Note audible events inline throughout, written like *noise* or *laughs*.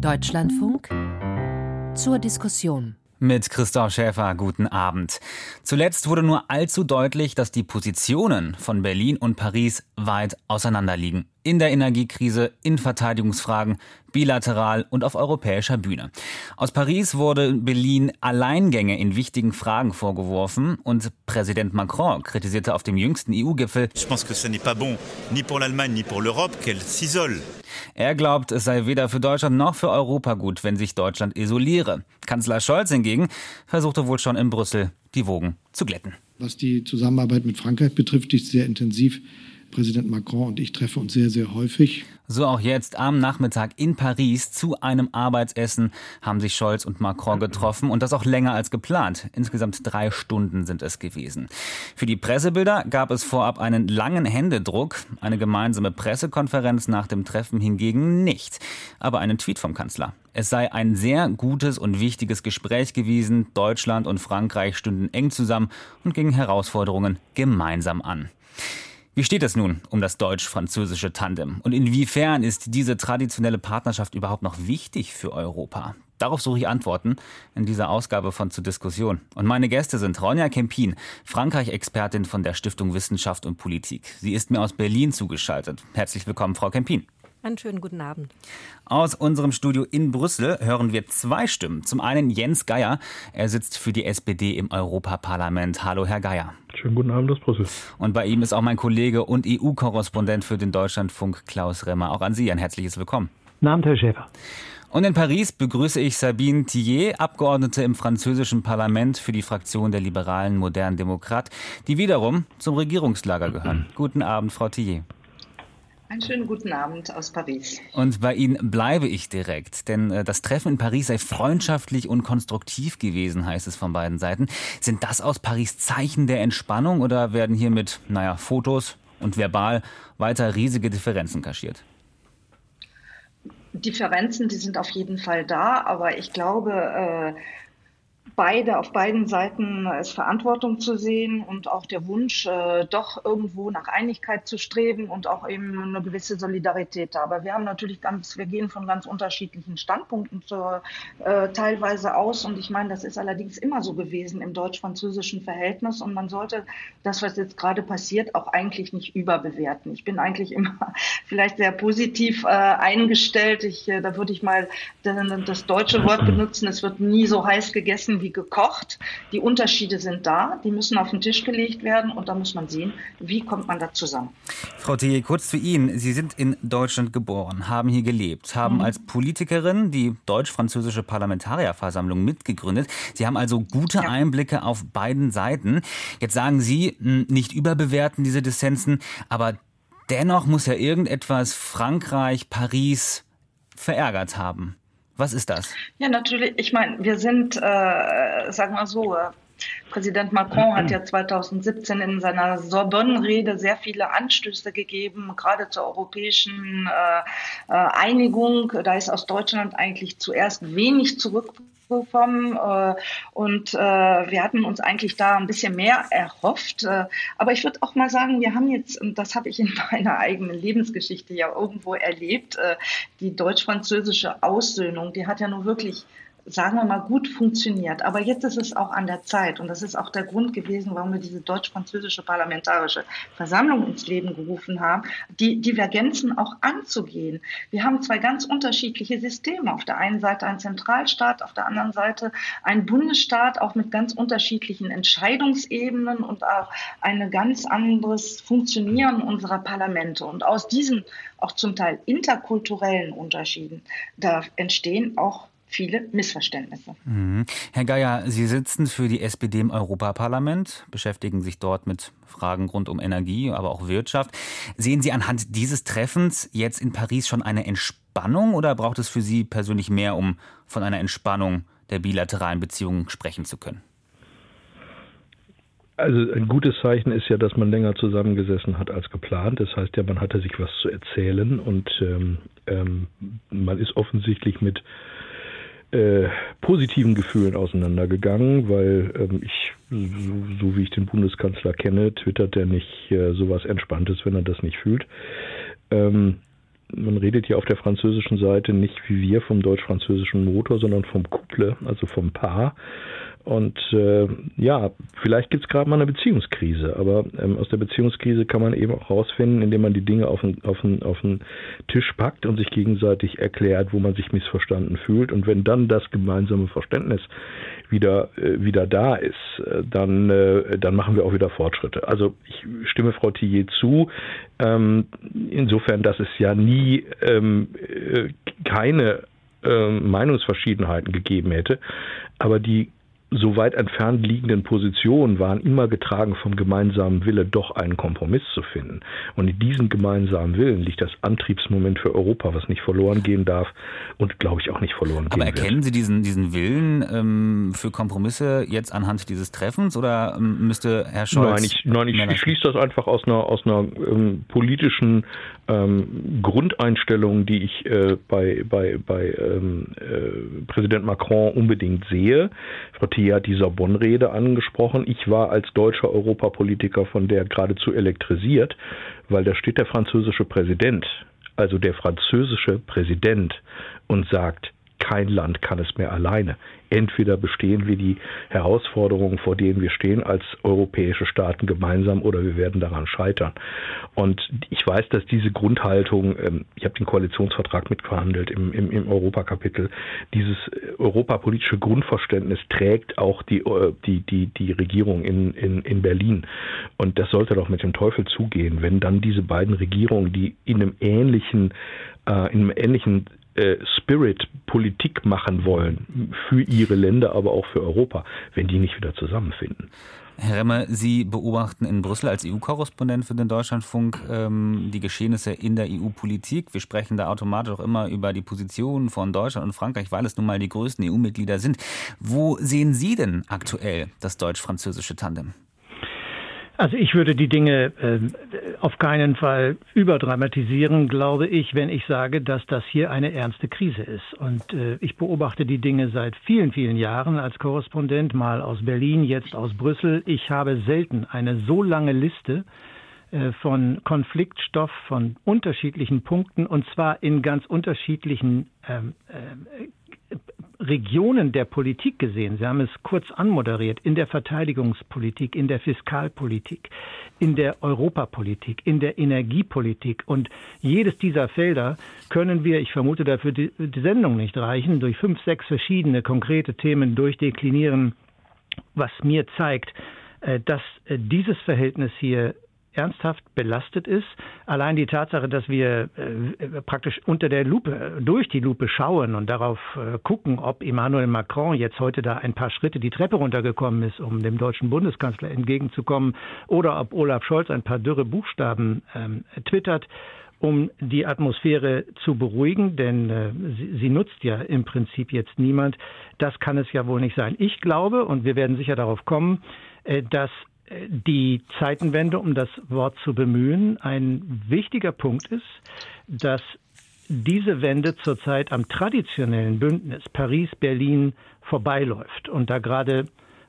Deutschlandfunk zur Diskussion. Mit Christoph Schäfer, guten Abend. Zuletzt wurde nur allzu deutlich, dass die Positionen von Berlin und Paris weit auseinanderliegen. In der Energiekrise, in Verteidigungsfragen, bilateral und auf europäischer Bühne. Aus Paris wurde Berlin Alleingänge in wichtigen Fragen vorgeworfen und Präsident Macron kritisierte auf dem jüngsten EU-Gipfel, Je pense que ce n'est pas bon, ni pour l'Allemagne, ni pour l'Europe, qu'elle s'isole. Er glaubt, es sei weder für Deutschland noch für Europa gut, wenn sich Deutschland isoliere. Kanzler Scholz hingegen versuchte wohl schon in Brüssel die Wogen zu glätten. Was die Zusammenarbeit mit Frankreich betrifft, die ist sehr intensiv. Präsident Macron und ich treffen uns sehr, sehr häufig. So auch jetzt am Nachmittag in Paris zu einem Arbeitsessen haben sich Scholz und Macron getroffen und das auch länger als geplant. Insgesamt drei Stunden sind es gewesen. Für die Pressebilder gab es vorab einen langen Händedruck, eine gemeinsame Pressekonferenz nach dem Treffen hingegen nicht, aber einen Tweet vom Kanzler. Es sei ein sehr gutes und wichtiges Gespräch gewesen. Deutschland und Frankreich stünden eng zusammen und gingen Herausforderungen gemeinsam an. Wie steht es nun um das deutsch-französische Tandem? Und inwiefern ist diese traditionelle Partnerschaft überhaupt noch wichtig für Europa? Darauf suche ich Antworten in dieser Ausgabe von Zur Diskussion. Und meine Gäste sind Ronja Kempin, Frankreich-Expertin von der Stiftung Wissenschaft und Politik. Sie ist mir aus Berlin zugeschaltet. Herzlich willkommen, Frau Kempin. Einen schönen guten Abend. Aus unserem Studio in Brüssel hören wir zwei Stimmen. Zum einen Jens Geier. Er sitzt für die SPD im Europaparlament. Hallo, Herr Geier. Schönen guten Abend aus Brüssel. Und bei ihm ist auch mein Kollege und EU-Korrespondent für den Deutschlandfunk, Klaus Remmer. Auch an Sie ein herzliches Willkommen. Guten Abend, Herr Schäfer. Und in Paris begrüße ich Sabine Tillet, Abgeordnete im französischen Parlament für die Fraktion der liberalen Modernen Demokrat, die wiederum zum Regierungslager gehören. Guten Abend, Frau Tillet. Einen schönen guten Abend aus Paris. Und bei Ihnen bleibe ich direkt, denn äh, das Treffen in Paris sei freundschaftlich und konstruktiv gewesen, heißt es von beiden Seiten. Sind das aus Paris Zeichen der Entspannung oder werden hier mit, naja, Fotos und verbal weiter riesige Differenzen kaschiert? Differenzen, die sind auf jeden Fall da, aber ich glaube, äh, beide, auf beiden Seiten ist Verantwortung zu sehen und auch der Wunsch, äh, doch irgendwo nach Einigkeit zu streben und auch eben eine gewisse Solidarität da. Aber wir haben natürlich ganz, wir gehen von ganz unterschiedlichen Standpunkten zur, äh, teilweise aus. Und ich meine, das ist allerdings immer so gewesen im deutsch-französischen Verhältnis. Und man sollte das, was jetzt gerade passiert, auch eigentlich nicht überbewerten. Ich bin eigentlich immer *laughs* vielleicht sehr positiv äh, eingestellt. Ich, äh, da würde ich mal das deutsche Wort benutzen. Es wird nie so heiß gegessen wie gekocht. Die Unterschiede sind da, die müssen auf den Tisch gelegt werden und da muss man sehen, wie kommt man da zusammen. Frau Thiel, kurz zu Ihnen. Sie sind in Deutschland geboren, haben hier gelebt, haben mhm. als Politikerin die deutsch-französische Parlamentarierversammlung mitgegründet. Sie haben also gute ja. Einblicke auf beiden Seiten. Jetzt sagen Sie, hm, nicht überbewerten diese Dissensen, aber dennoch muss ja irgendetwas Frankreich, Paris verärgert haben. Was ist das? Ja, natürlich. Ich meine, wir sind, äh, sagen wir so, äh, Präsident Macron hat ja *clears throat* 2017 in seiner Sorbonne-Rede sehr viele Anstöße gegeben, gerade zur europäischen äh, äh Einigung. Da ist aus Deutschland eigentlich zuerst wenig zurückgekommen äh, und äh, wir hatten uns eigentlich da ein bisschen mehr erhofft. Äh, aber ich würde auch mal sagen, wir haben jetzt, und das habe ich in *laughs* meiner eigenen Lebensgeschichte ja irgendwo erlebt, äh, die deutsch-französische Aussöhnung, die hat ja nur wirklich sagen wir mal, gut funktioniert. Aber jetzt ist es auch an der Zeit und das ist auch der Grund gewesen, warum wir diese deutsch-französische parlamentarische Versammlung ins Leben gerufen haben, die Divergenzen auch anzugehen. Wir haben zwei ganz unterschiedliche Systeme. Auf der einen Seite ein Zentralstaat, auf der anderen Seite ein Bundesstaat, auch mit ganz unterschiedlichen Entscheidungsebenen und auch ein ganz anderes Funktionieren unserer Parlamente. Und aus diesen auch zum Teil interkulturellen Unterschieden, da entstehen auch viele Missverständnisse. Mhm. Herr Geier, Sie sitzen für die SPD im Europaparlament, beschäftigen sich dort mit Fragen rund um Energie, aber auch Wirtschaft. Sehen Sie anhand dieses Treffens jetzt in Paris schon eine Entspannung oder braucht es für Sie persönlich mehr, um von einer Entspannung der bilateralen Beziehungen sprechen zu können? Also ein gutes Zeichen ist ja, dass man länger zusammengesessen hat als geplant. Das heißt ja, man hatte sich was zu erzählen und ähm, ähm, man ist offensichtlich mit äh, positiven Gefühlen auseinandergegangen, weil ähm, ich, so, so, wie ich den Bundeskanzler kenne, twittert er nicht äh, sowas Entspanntes, wenn er das nicht fühlt. Ähm, man redet hier auf der französischen Seite nicht wie wir vom deutsch-französischen Motor, sondern vom Couple, also vom Paar. Und äh, ja, vielleicht gibt es gerade mal eine Beziehungskrise, aber ähm, aus der Beziehungskrise kann man eben auch rausfinden, indem man die Dinge auf den, auf, den, auf den Tisch packt und sich gegenseitig erklärt, wo man sich missverstanden fühlt. Und wenn dann das gemeinsame Verständnis wieder, äh, wieder da ist, äh, dann, äh, dann machen wir auch wieder Fortschritte. Also ich stimme Frau Tillier zu, ähm, insofern, dass es ja nie ähm, äh, keine äh, Meinungsverschiedenheiten gegeben hätte. Aber die so weit entfernt liegenden Positionen waren immer getragen vom gemeinsamen Wille, doch einen Kompromiss zu finden. Und in diesem gemeinsamen Willen liegt das Antriebsmoment für Europa, was nicht verloren gehen darf und, glaube ich, auch nicht verloren Aber gehen wird. Aber erkennen Sie diesen, diesen Willen ähm, für Kompromisse jetzt anhand dieses Treffens oder ähm, müsste Herr Scholz... Nein, ich, nein, ich, ich schließe das einfach aus einer, aus einer ähm, politischen ähm, Grundeinstellung, die ich äh, bei, bei, bei ähm, äh, Präsident Macron unbedingt sehe. Frau Thier hat die Sorbonne-Rede angesprochen. Ich war als deutscher Europapolitiker von der geradezu elektrisiert, weil da steht der französische Präsident, also der französische Präsident, und sagt, kein Land kann es mehr alleine. Entweder bestehen wir die Herausforderungen, vor denen wir stehen, als europäische Staaten gemeinsam oder wir werden daran scheitern. Und ich weiß, dass diese Grundhaltung, ähm, ich habe den Koalitionsvertrag mitverhandelt im, im, im Europakapitel, dieses europapolitische Grundverständnis trägt auch die, äh, die, die, die Regierung in, in, in Berlin. Und das sollte doch mit dem Teufel zugehen, wenn dann diese beiden Regierungen, die in einem ähnlichen, äh, in einem ähnlichen äh, Spirit Politik machen wollen für ihre Länder, aber auch für Europa, wenn die nicht wieder zusammenfinden. Herr Remmer, Sie beobachten in Brüssel als EU-Korrespondent für den Deutschlandfunk ähm, die Geschehnisse in der EU-Politik. Wir sprechen da automatisch auch immer über die Positionen von Deutschland und Frankreich, weil es nun mal die größten EU-Mitglieder sind. Wo sehen Sie denn aktuell das deutsch-französische Tandem? Also ich würde die Dinge äh, auf keinen Fall überdramatisieren, glaube ich, wenn ich sage, dass das hier eine ernste Krise ist. Und äh, ich beobachte die Dinge seit vielen, vielen Jahren als Korrespondent, mal aus Berlin, jetzt aus Brüssel. Ich habe selten eine so lange Liste äh, von Konfliktstoff, von unterschiedlichen Punkten und zwar in ganz unterschiedlichen ähm, äh, Regionen der Politik gesehen. Sie haben es kurz anmoderiert, in der Verteidigungspolitik, in der Fiskalpolitik, in der Europapolitik, in der Energiepolitik. Und jedes dieser Felder können wir, ich vermute dafür die, die Sendung nicht reichen, durch fünf, sechs verschiedene konkrete Themen durchdeklinieren, was mir zeigt, äh, dass äh, dieses Verhältnis hier ernsthaft belastet ist. Allein die Tatsache, dass wir äh, praktisch unter der Lupe, durch die Lupe schauen und darauf äh, gucken, ob Emmanuel Macron jetzt heute da ein paar Schritte die Treppe runtergekommen ist, um dem deutschen Bundeskanzler entgegenzukommen, oder ob Olaf Scholz ein paar dürre Buchstaben ähm, twittert, um die Atmosphäre zu beruhigen, denn äh, sie, sie, nutzt ja im Prinzip jetzt niemand. Das kann es ja wohl nicht sein. Ich glaube, und wir werden sicher darauf kommen, äh, dass die Zeitenwende, um das Wort zu bemühen, ein wichtiger Punkt ist, dass diese Wende zurzeit am traditionellen Bündnis Paris-Berlin vorbeiläuft und da gerade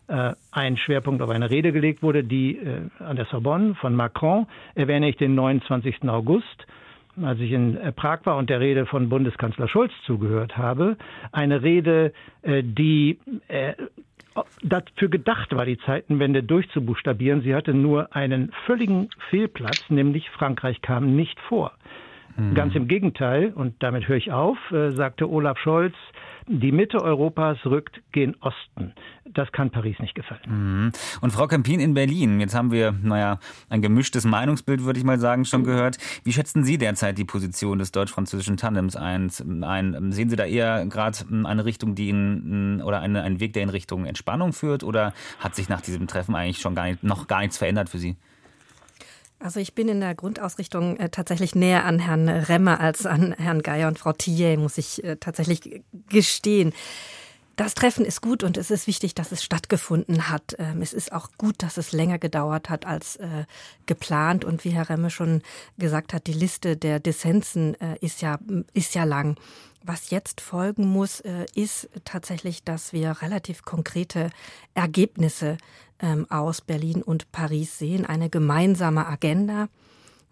äh, ein Schwerpunkt auf eine Rede gelegt wurde, die äh, an der Sorbonne von Macron, erwähne ich den 29. August, als ich in äh, Prag war und der Rede von Bundeskanzler Scholz zugehört habe, eine Rede, äh, die äh, dafür gedacht war, die Zeitenwende durchzubuchstabieren. Sie hatte nur einen völligen Fehlplatz, nämlich Frankreich kam nicht vor. Mhm. Ganz im Gegenteil, und damit höre ich auf, äh, sagte Olaf Scholz, die Mitte Europas rückt gen Osten. Das kann Paris nicht gefallen. Mhm. Und Frau Kempin in Berlin, jetzt haben wir, naja, ein gemischtes Meinungsbild, würde ich mal sagen, schon gehört. Wie schätzen Sie derzeit die Position des deutsch-französischen Tandems ein? Sehen Sie da eher gerade eine Richtung, die in, oder eine, einen Weg, der in Richtung Entspannung führt? Oder hat sich nach diesem Treffen eigentlich schon gar nicht, noch gar nichts verändert für Sie? Also ich bin in der Grundausrichtung äh, tatsächlich näher an Herrn Remmer als an Herrn Geier und Frau Thier, muss ich äh, tatsächlich gestehen. Das Treffen ist gut und es ist wichtig, dass es stattgefunden hat. Ähm, es ist auch gut, dass es länger gedauert hat als äh, geplant. Und wie Herr Remme schon gesagt hat, die Liste der Dissensen äh, ist ja, ist ja lang. Was jetzt folgen muss, äh, ist tatsächlich, dass wir relativ konkrete Ergebnisse ähm, aus Berlin und Paris sehen, eine gemeinsame Agenda.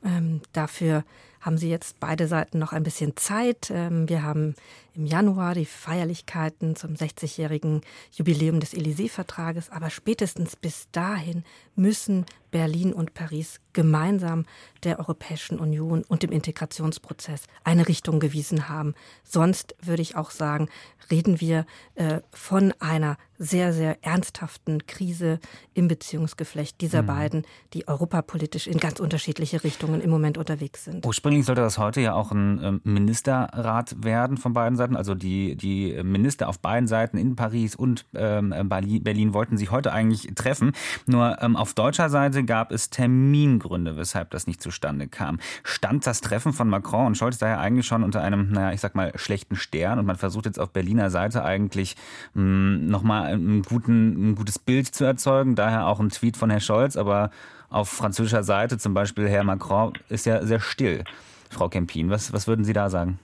Ähm, dafür haben sie jetzt beide Seiten noch ein bisschen Zeit. Wir haben im Januar die Feierlichkeiten zum 60-jährigen Jubiläum des Élysée-Vertrages. Aber spätestens bis dahin müssen Berlin und Paris gemeinsam der Europäischen Union und dem Integrationsprozess eine Richtung gewiesen haben. Sonst würde ich auch sagen, reden wir äh, von einer sehr, sehr ernsthaften Krise im Beziehungsgeflecht dieser mhm. beiden, die europapolitisch in ganz unterschiedliche Richtungen im Moment unterwegs sind. Ursprünglich sollte das heute ja auch ein ähm, Ministerrat werden von beiden Seiten. Also die, die Minister auf beiden Seiten in Paris und ähm, Berlin wollten sich heute eigentlich treffen. Nur ähm, auf deutscher Seite gab es Termingründe, weshalb das nicht zustande kam. Stand das Treffen von Macron und Scholz daher eigentlich schon unter einem, naja, ich sag mal, schlechten Stern und man versucht jetzt auf Berliner Seite eigentlich hm, nochmal ein, ein gutes Bild zu erzeugen. Daher auch ein Tweet von Herrn Scholz, aber auf französischer Seite, zum Beispiel Herr Macron, ist ja sehr still. Frau Kempin, was, was würden Sie da sagen?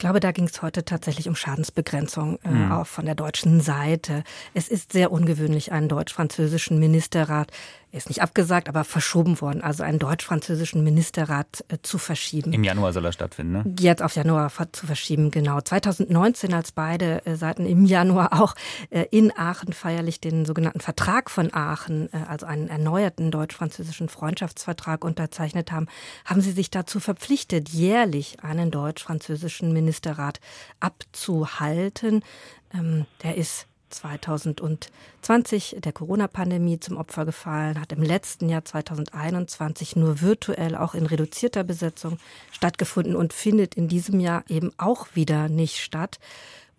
Ich glaube, da ging es heute tatsächlich um Schadensbegrenzung äh, mhm. auch von der deutschen Seite. Es ist sehr ungewöhnlich, einen deutsch-französischen Ministerrat er ist nicht abgesagt, aber verschoben worden, also einen deutsch-französischen Ministerrat äh, zu verschieben. Im Januar soll er stattfinden, ne? Jetzt auf Januar zu verschieben, genau. 2019, als beide äh, Seiten im Januar *laughs* auch äh, in Aachen feierlich den sogenannten Vertrag von Aachen, äh, also einen erneuerten deutsch-französischen Freundschaftsvertrag unterzeichnet haben, haben sie sich dazu verpflichtet, jährlich einen deutsch-französischen Ministerrat abzuhalten. Ähm, der ist 2020 der Corona-Pandemie zum Opfer gefallen, hat im letzten Jahr 2021 nur virtuell auch in reduzierter Besetzung stattgefunden und findet in diesem Jahr eben auch wieder nicht statt.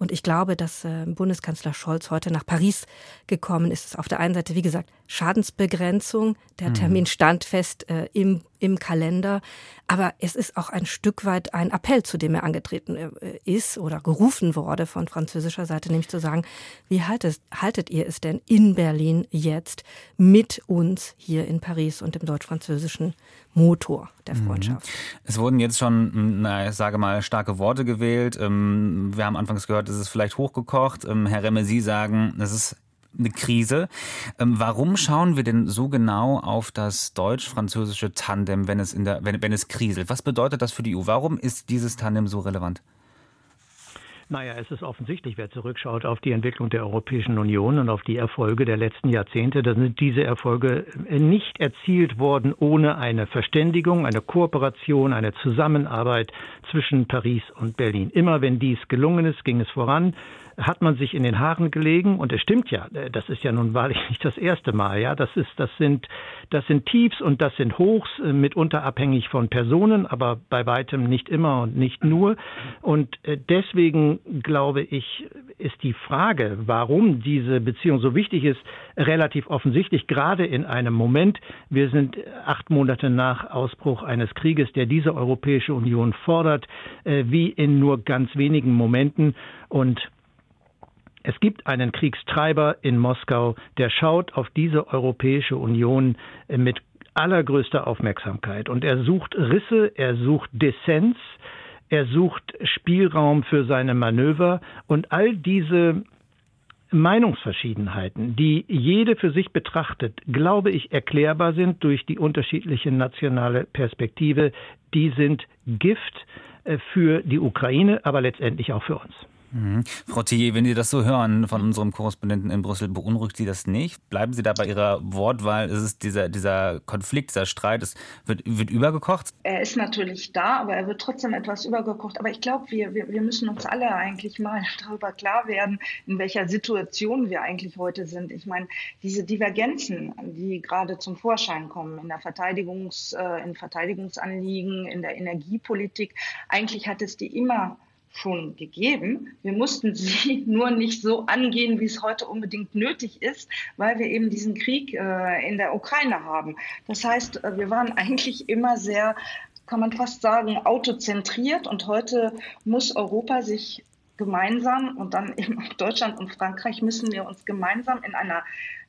Und ich glaube, dass äh, Bundeskanzler Scholz heute nach Paris gekommen ist. Auf der einen Seite, wie gesagt, Schadensbegrenzung. Der mhm. Termin stand fest äh, im, im Kalender. Aber es ist auch ein Stück weit ein Appell, zu dem er angetreten äh, ist oder gerufen wurde von französischer Seite, nämlich zu sagen, wie haltet, haltet ihr es denn in Berlin jetzt mit uns hier in Paris und dem deutsch-französischen Motor der mhm. Freundschaft. Es wurden jetzt schon, na, ich sage mal, starke Worte gewählt. Ähm, wir haben anfangs gehört, es ist vielleicht hochgekocht. Ähm, Herr Remme, Sie sagen, es ist eine Krise. Ähm, warum schauen wir denn so genau auf das deutsch-französische Tandem, wenn es, in der, wenn, wenn es kriselt? Was bedeutet das für die EU? Warum ist dieses Tandem so relevant? Naja, es ist offensichtlich, wer zurückschaut auf die Entwicklung der Europäischen Union und auf die Erfolge der letzten Jahrzehnte, dann sind diese Erfolge nicht erzielt worden ohne eine Verständigung, eine Kooperation, eine Zusammenarbeit zwischen Paris und Berlin. Immer wenn dies gelungen ist, ging es voran hat man sich in den Haaren gelegen und es stimmt ja, äh, das ist ja nun wahrlich *laughs* nicht das erste Mal, ja, das ist, das sind, das sind Tiefs und das sind Hochs, äh, mitunter abhängig von Personen, aber bei weitem nicht immer und nicht nur. Und äh, deswegen glaube ich, ist die Frage, warum diese Beziehung so wichtig ist, relativ offensichtlich, gerade in einem Moment, wir sind acht Monate nach Ausbruch eines Krieges, der diese Europäische Union fordert, wie in nur ganz wenigen Momenten und es gibt einen Kriegstreiber in Moskau, der schaut auf diese Europäische Union äh, mit allergrößter Aufmerksamkeit. Und er sucht Risse, er sucht Dissens, er sucht Spielraum für seine Manöver und all diese Meinungsverschiedenheiten, die jede für sich betrachtet, glaube ich, erklärbar sind durch die unterschiedliche nationale Perspektive, die sind Gift äh, für die Ukraine, aber letztendlich auch für uns. Mhm. Frau Thier, wenn Sie das so hören von unserem Korrespondenten in Brüssel, beunruhigt Sie das nicht? Bleiben Sie da bei Ihrer Wortwahl? Es ist dieser, dieser Konflikt, dieser Streit, es wird, wird übergekocht? Er ist natürlich da, aber er wird trotzdem etwas übergekocht. Aber ich glaube, wir, wir, wir müssen uns alle eigentlich mal *laughs* darüber klar werden, in welcher Situation wir eigentlich heute sind. Ich meine, diese Divergenzen, die gerade zum Vorschein kommen in der Verteidigungs, äh, in Verteidigungsanliegen, in der Energiepolitik, eigentlich hat es die immer schon gegeben. Wir mussten sie *laughs* nur nicht so angehen, wie es heute unbedingt nötig ist, weil wir eben diesen Krieg äh, in der Ukraine haben. Das heißt, äh, wir waren *laughs* eigentlich immer sehr, kann man fast sagen, autozentriert und heute muss Europa sich gemeinsam und dann eben auch Deutschland und Frankreich müssen wir uns gemeinsam in einer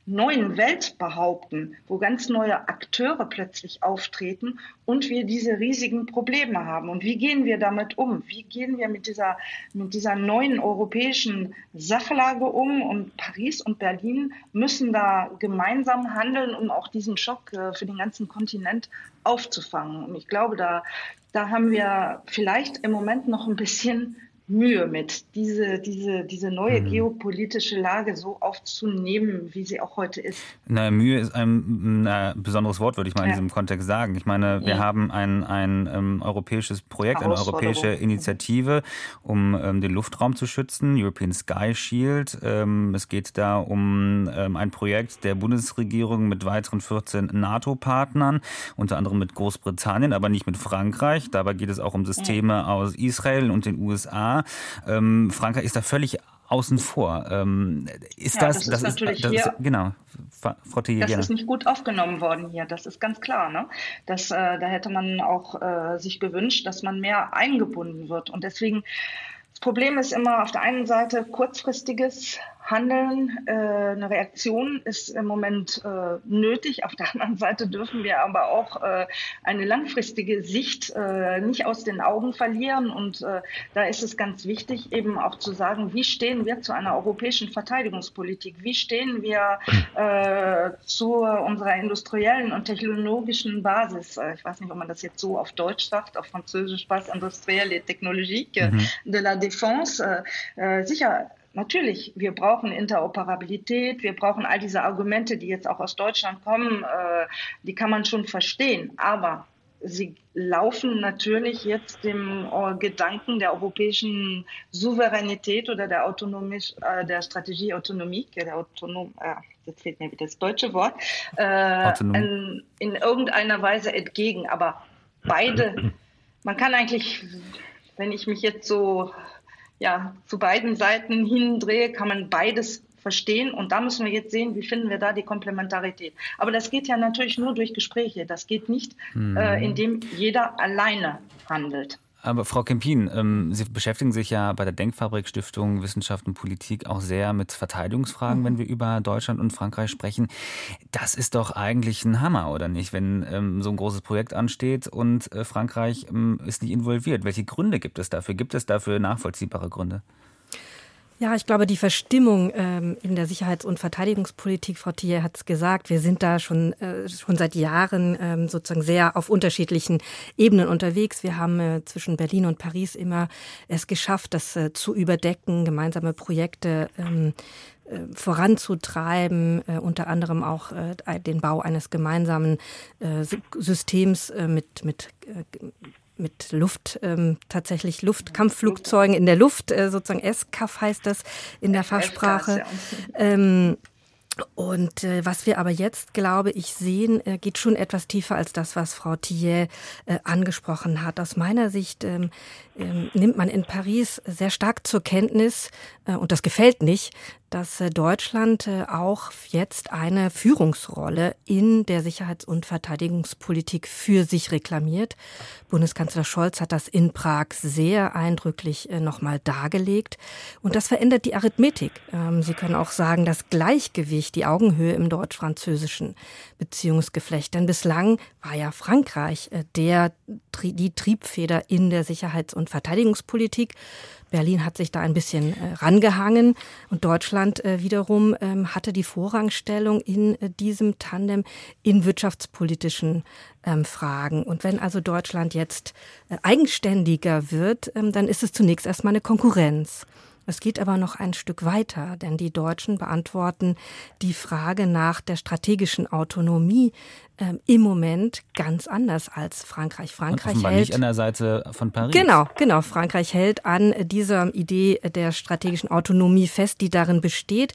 neuen Welt behaupten, wo ganz neue Akteure plötzlich auftreten und wir diese riesigen Probleme haben. Und wie gehen wir damit um? Wie gehen wir mit dieser, mit dieser neuen europäischen Sachlage um? Und Paris und Berlin müssen da gemeinsam handeln, um auch diesen Schock äh, für den ganzen Kontinent aufzufangen. Und ich glaube, da, da haben wir vielleicht im Moment noch ein bisschen Mühe mit, diese, diese, diese neue mhm. geopolitische Lage so aufzunehmen, wie sie auch heute ist. Na, Mühe ist ein, ein besonderes Wort, würde ich mal ja. in diesem Kontext sagen. Ich meine, wir ja. haben ein, ein ähm, europäisches Projekt, eine europäische Initiative, um ähm, den Luftraum zu schützen, European Sky Shield. Um, es geht da um ein Projekt der Bundesregierung mit weiteren 14 NATO-Partnern, unter anderem mit Großbritannien, aber nicht mit Frankreich. Dabei geht es auch um Systeme ja. aus Israel und den USA. Ähm, Frankreich ist da völlig außen vor. Ähm, ist ja, das, das, ist das natürlich ist, das hier, ist, genau, Frau Thiel, Das gerne. ist nicht gut aufgenommen worden hier, das ist ganz klar. Ne? Das, äh, da hätte man auch äh, sich gewünscht, dass man mehr eingebunden wird. Und deswegen, das Problem ist immer auf der einen Seite kurzfristiges Handeln, äh, eine Reaktion ist im Moment äh, nötig. Auf der anderen Seite dürfen wir aber auch äh, eine langfristige Sicht äh, nicht aus den Augen verlieren. Und äh, da ist es ganz wichtig, eben auch zu sagen, wie stehen wir zu einer europäischen Verteidigungspolitik? Wie stehen wir äh, zu unserer industriellen und technologischen Basis? ich weiß nicht, ob man das jetzt so auf Deutsch sagt, auf Französisch was, industrielle Technologie mhm. de la Défense. sicher natürlich, wir brauchen Interoperabilität, wir brauchen all diese Argumente, die jetzt auch aus Deutschland kommen, äh, die kann man schon verstehen. Aber sie laufen natürlich jetzt dem äh, Gedanken der europäischen Souveränität oder der Autonomie, äh, der Strategie Autonomie, der Autonom, äh, jetzt fehlt mir wieder das deutsche Wort, äh, in, in irgendeiner Weise entgegen. Aber beide, *laughs* man kann eigentlich, wenn ich mich jetzt so ja, zu beiden Seiten hindrehe, kann man beides verstehen. Und da müssen wir jetzt sehen, wie finden wir da die Komplementarität. Aber das geht ja natürlich nur durch Gespräche. Das geht nicht, hm. äh, indem jeder alleine handelt. Aber Frau Kempin, ähm, Sie beschäftigen sich ja bei der Denkfabrik Stiftung Wissenschaft und Politik auch sehr mit Verteidigungsfragen, mhm. wenn wir über Deutschland und Frankreich sprechen. Das ist doch eigentlich ein Hammer, oder nicht, wenn ähm, so ein großes Projekt ansteht und äh, Frankreich ähm, ist nicht involviert. Welche Gründe gibt es dafür? Gibt es dafür nachvollziehbare Gründe? Ja, ich glaube, die Verstimmung ähm, in der Sicherheits- und Verteidigungspolitik, Frau Thier hat es gesagt, wir sind da schon, äh, schon seit Jahren ähm, sozusagen sehr auf unterschiedlichen Ebenen unterwegs. Wir haben äh, zwischen Berlin und Paris immer es geschafft, das äh, zu überdecken, gemeinsame Projekte ähm, äh, voranzutreiben, äh, unter anderem auch äh, den Bau eines gemeinsamen Systems mit, mit mit Luft, ähm, tatsächlich Luftkampfflugzeugen in der Luft, äh, sozusagen SCAF heißt das in der Fachsprache. Ähm, und äh, was wir aber jetzt, glaube ich, sehen, äh, geht schon etwas tiefer als das, was Frau Thier äh, angesprochen hat. Aus meiner Sicht ähm, ähm, nimmt man in Paris sehr stark zur Kenntnis, äh, und das gefällt nicht, dass äh, Deutschland äh, auch jetzt eine Führungsrolle in der Sicherheits- und Verteidigungspolitik für sich reklamiert. Bundeskanzler Scholz hat das in Prag sehr eindrücklich nochmal dargelegt. Und das verändert die Arithmetik. Ähm, Sie können auch sagen, das Gleichgewicht, die Augenhöhe im deutsch-französischen Beziehungsgeflecht. Denn bislang war ja Frankreich der, die Triebfeder in der Sicherheits- und Verteidigungspolitik. Berlin hat sich da ein bisschen äh, rangehangen und Deutschland äh, wiederum ähm, hatte die Vorrangstellung in äh, diesem Tandem in wirtschaftspolitischen ähm, Fragen. Und wenn also Deutschland jetzt äh, eigenständiger wird, ähm, dann ist es zunächst erstmal eine Konkurrenz. Es geht aber noch ein Stück weiter, denn die Deutschen beantworten die Frage nach der strategischen Autonomie ähm, im Moment ganz anders als Frankreich. Frankreich Und hält nicht an der Seite von Paris. Genau, genau. Frankreich hält an dieser Idee der strategischen Autonomie fest, die darin besteht,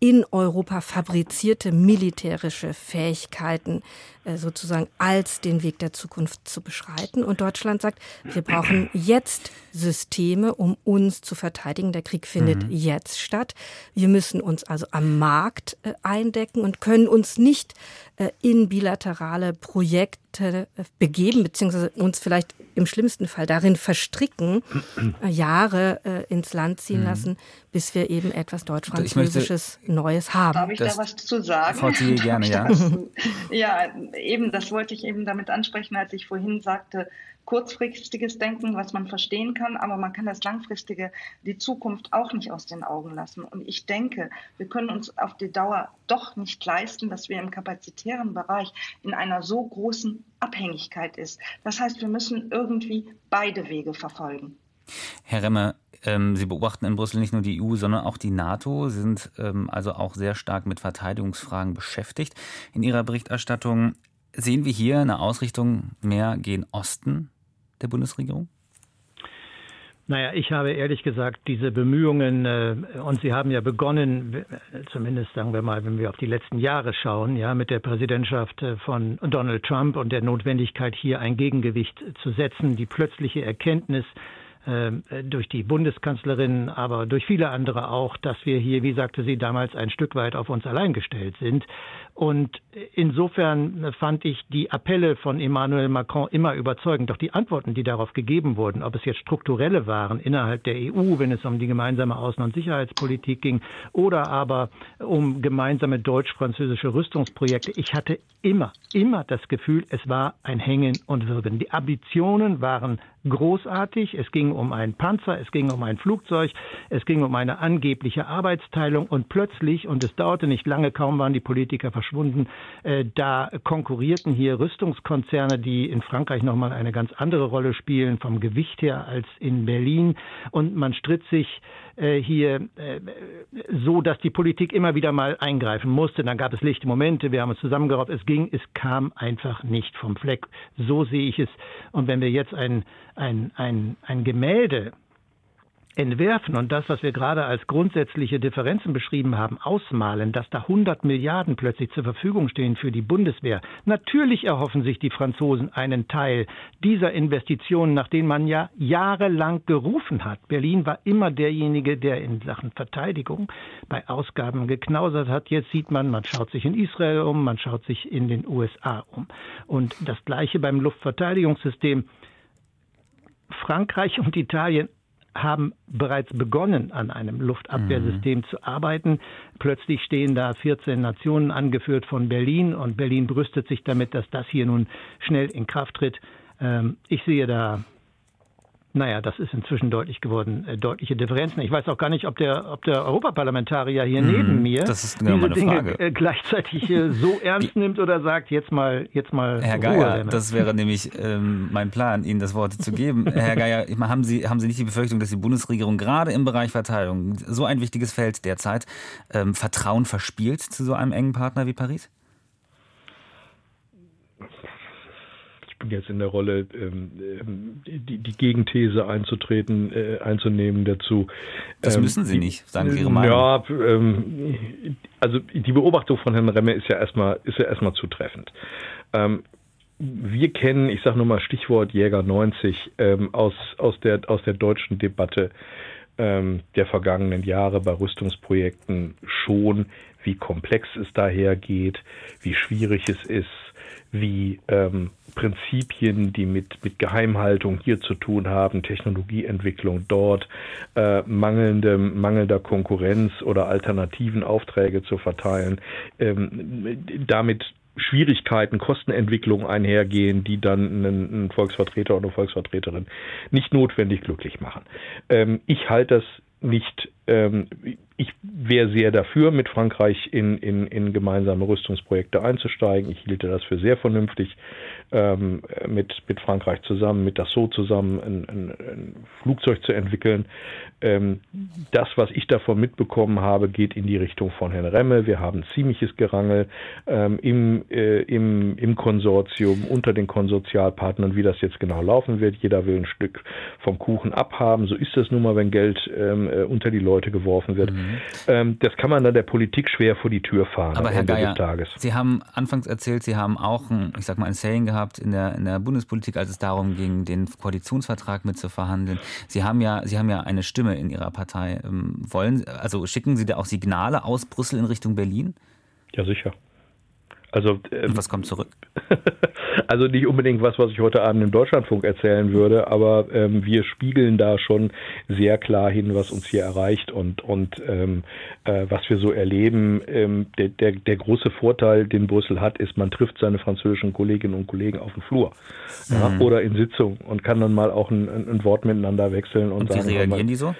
in Europa fabrizierte militärische Fähigkeiten äh, sozusagen als den Weg der Zukunft zu beschreiten. Und Deutschland sagt, wir brauchen jetzt Systeme, um uns zu verteidigen. Der Krieg findet mhm. jetzt statt. Wir müssen uns also am Markt äh, eindecken und können uns nicht äh, in bilaterale Projekte äh, begeben, beziehungsweise uns vielleicht im schlimmsten Fall darin verstricken, äh, Jahre äh, ins Land ziehen mhm. lassen, bis wir eben etwas Deutsch-Französisches Neues haben. Darf ich das, da was zu sagen? Frau Thiel, gerne, ja. *laughs* ja, eben, das wollte ich eben damit ansprechen, als ich vorhin sagte, kurzfristiges Denken, was man verstehen kann, aber man kann das langfristige, die Zukunft auch nicht aus den Augen lassen. Und ich denke, wir können uns auf die Dauer doch nicht leisten, dass wir im kapazitären Bereich in einer so großen Abhängigkeit ist. Das heißt, wir müssen irgendwie beide Wege verfolgen. Herr Remmer, ähm, Sie beobachten in Brüssel nicht nur die EU, sondern auch die NATO. Sie sind ähm, also auch sehr stark mit Verteidigungsfragen beschäftigt. In Ihrer Berichterstattung sehen wir hier eine Ausrichtung mehr gen Osten der Bundesregierung? Naja, ich habe ehrlich gesagt diese Bemühungen, äh, und Sie haben ja begonnen, zumindest sagen wir mal, wenn wir auf die letzten Jahre schauen, ja, mit der Präsidentschaft äh, von Donald Trump und der Notwendigkeit, hier ein Gegengewicht zu setzen, die plötzliche Erkenntnis, durch die Bundeskanzlerin, aber durch viele andere auch, dass wir hier, wie sagte sie damals, ein Stück weit auf uns allein gestellt sind. Und insofern fand ich die Appelle von Emmanuel Macron immer überzeugend. Doch die Antworten, die darauf gegeben wurden, ob es jetzt strukturelle waren innerhalb der EU, wenn es um die gemeinsame Außen- und Sicherheitspolitik ging, oder aber um gemeinsame deutsch-französische Rüstungsprojekte, ich hatte immer, immer das Gefühl, es war ein Hängen und Wirbeln. Die Ambitionen waren großartig. Es ging um einen Panzer, es ging um ein Flugzeug, es ging um eine angebliche Arbeitsteilung und plötzlich, und es dauerte nicht lange, kaum waren die Politiker verschwunden, äh, da konkurrierten hier Rüstungskonzerne, die in Frankreich nochmal eine ganz andere Rolle spielen, vom Gewicht her als in Berlin. Und man stritt sich hier äh, so, dass die Politik immer wieder mal eingreifen musste. Dann gab es lichte Momente, wir haben es zusammengeraubt, es ging, es kam einfach nicht vom Fleck. So sehe ich es. Und wenn wir jetzt ein, ein, ein, ein Gemälde entwerfen und das, was wir gerade als grundsätzliche Differenzen beschrieben haben, ausmalen, dass da 100 Milliarden plötzlich zur Verfügung stehen für die Bundeswehr. Natürlich erhoffen sich die Franzosen einen Teil dieser Investitionen, nach denen man ja jahrelang gerufen hat. Berlin war immer derjenige, der in Sachen Verteidigung bei Ausgaben geknausert hat. Jetzt sieht man, man schaut sich in Israel um, man schaut sich in den USA um. Und das Gleiche beim Luftverteidigungssystem. Frankreich und Italien haben bereits begonnen, an einem Luftabwehrsystem mhm. zu arbeiten. Plötzlich stehen da 14 Nationen angeführt von Berlin und Berlin brüstet sich damit, dass das hier nun schnell in Kraft tritt. Ähm, ich sehe da naja, das ist inzwischen deutlich geworden, äh, deutliche Differenzen. Ich weiß auch gar nicht, ob der, ob der Europaparlamentarier hier mm, neben mir genau diese Dinge Frage. Äh, gleichzeitig äh, so *laughs* ernst nimmt oder sagt, jetzt mal, jetzt mal. Herr Geier, Ruhe, das wäre *laughs* nämlich ähm, mein Plan, Ihnen das Wort zu geben. Herr Geier, haben Sie, haben Sie nicht die Befürchtung, dass die Bundesregierung gerade im Bereich Verteidigung, so ein wichtiges Feld derzeit, ähm, Vertrauen verspielt zu so einem engen Partner wie Paris? bin jetzt in der Rolle, ähm, ähm, die, die Gegenthese einzutreten, äh, einzunehmen dazu. Das ähm, müssen Sie nicht, sagen Sie Ihre Meinung. Ja, ähm, also die Beobachtung von Herrn Remme ist ja erstmal, ist ja erstmal zutreffend. Ähm, wir kennen, ich sage nur mal Stichwort Jäger 90 ähm, aus, aus, der, aus der deutschen Debatte der vergangenen Jahre bei Rüstungsprojekten schon, wie komplex es dahergeht, wie schwierig es ist, wie ähm, Prinzipien, die mit, mit Geheimhaltung hier zu tun haben, Technologieentwicklung dort, äh, mangelnde, mangelnder Konkurrenz oder alternativen Aufträge zu verteilen, ähm, damit Schwierigkeiten, Kostenentwicklung einhergehen, die dann einen, einen Volksvertreter oder Volksvertreterin nicht notwendig glücklich machen. Ähm, ich halte das nicht ähm, ich wäre sehr dafür, mit Frankreich in, in, in gemeinsame Rüstungsprojekte einzusteigen. Ich hielte das für sehr vernünftig, ähm, mit, mit Frankreich zusammen, mit Dassault zusammen ein, ein, ein Flugzeug zu entwickeln. Ähm, das, was ich davon mitbekommen habe, geht in die Richtung von Herrn Remme. Wir haben ziemliches Gerangel ähm, im, äh, im, im Konsortium, unter den Konsortialpartnern, wie das jetzt genau laufen wird. Jeder will ein Stück vom Kuchen abhaben. So ist das nun mal, wenn Geld ähm, äh, unter die Leute Leute geworfen wird. Mhm. Ähm, das kann man dann der Politik schwer vor die Tür fahren Aber Herr Geier, Sie haben anfangs erzählt, Sie haben auch ein, ich sag mal, ein Saying gehabt in der, in der Bundespolitik, als es darum ging, den Koalitionsvertrag mitzuverhandeln. Sie haben ja, Sie haben ja eine Stimme in Ihrer Partei. Ähm, wollen, also schicken Sie da auch Signale aus Brüssel in Richtung Berlin? Ja, sicher. Also, ähm, Und was kommt zurück? *laughs* Also nicht unbedingt was, was ich heute Abend im Deutschlandfunk erzählen würde, aber ähm, wir spiegeln da schon sehr klar hin, was uns hier erreicht und, und ähm, äh, was wir so erleben. Ähm, der, der, der große Vorteil, den Brüssel hat, ist, man trifft seine französischen Kolleginnen und Kollegen auf dem Flur mhm. ja, oder in Sitzung und kann dann mal auch ein, ein Wort miteinander wechseln und, und sagen. Wie reagieren die so?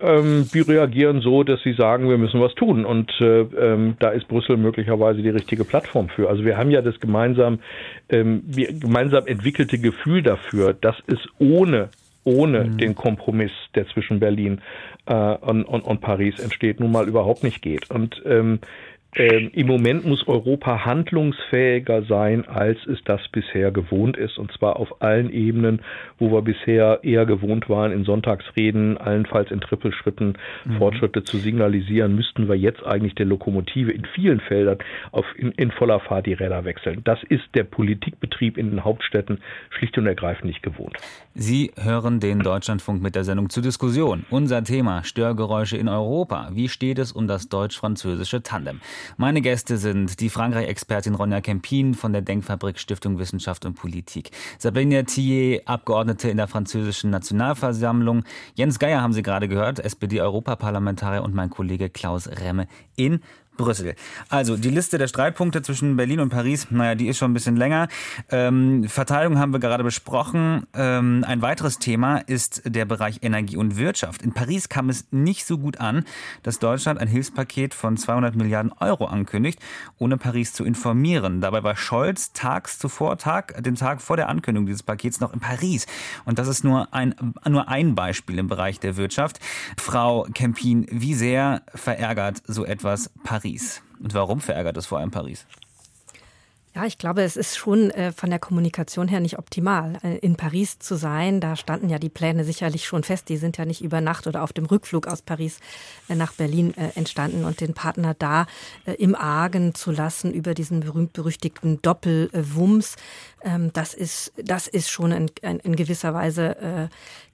Ähm, die reagieren so, dass sie sagen, wir müssen was tun und äh, ähm, da ist Brüssel möglicherweise die richtige Plattform für. Also wir haben ja das gemeinsam, ähm, gemeinsam entwickelte Gefühl dafür, dass es ohne ohne mhm. den Kompromiss, der zwischen Berlin äh, und, und, und, Paris entsteht, nun mal überhaupt nicht geht. Und ähm, ähm, Im Moment muss Europa handlungsfähiger sein, als es das bisher gewohnt ist, und zwar auf allen Ebenen, wo wir bisher eher gewohnt waren, in Sonntagsreden, allenfalls in Trippelschritten mhm. Fortschritte zu signalisieren, müssten wir jetzt eigentlich der Lokomotive in vielen Feldern auf in, in voller Fahrt die Räder wechseln. Das ist der Politikbetrieb in den Hauptstädten schlicht und ergreifend nicht gewohnt. Sie hören den Deutschlandfunk mit der Sendung zur Diskussion. Unser Thema Störgeräusche in Europa. Wie steht es um das deutsch-französische Tandem? Meine Gäste sind die Frankreich-Expertin Ronja Kempin von der Denkfabrik Stiftung Wissenschaft und Politik, Sabine Thier, Abgeordnete in der französischen Nationalversammlung, Jens Geier haben Sie gerade gehört, SPD-Europaparlamentarier und mein Kollege Klaus Remme in Brüssel. Also die Liste der Streitpunkte zwischen Berlin und Paris, naja, die ist schon ein bisschen länger. Ähm, Verteilung haben wir gerade besprochen. Ähm, ein weiteres Thema ist der Bereich Energie und Wirtschaft. In Paris kam es nicht so gut an, dass Deutschland ein Hilfspaket von 200 Milliarden Euro ankündigt, ohne Paris zu informieren. Dabei war Scholz tags zuvor, Tag, den Tag vor der Ankündigung dieses Pakets noch in Paris. Und das ist nur ein, nur ein Beispiel im Bereich der Wirtschaft. Frau Kempin, wie sehr verärgert so etwas Paris? Paris. Und warum verärgert es vor allem Paris? Ja, ich glaube, es ist schon äh, von der Kommunikation her nicht optimal. Äh, in Paris zu sein, da standen ja die Pläne sicherlich schon fest. Die sind ja nicht über Nacht oder auf dem Rückflug aus Paris äh, nach Berlin entstanden. Und den Partner da im Argen zu lassen über diesen berühmt-berüchtigten Doppelwumms, ähm, das, ist, das ist schon in, in, gewisser Weise äh,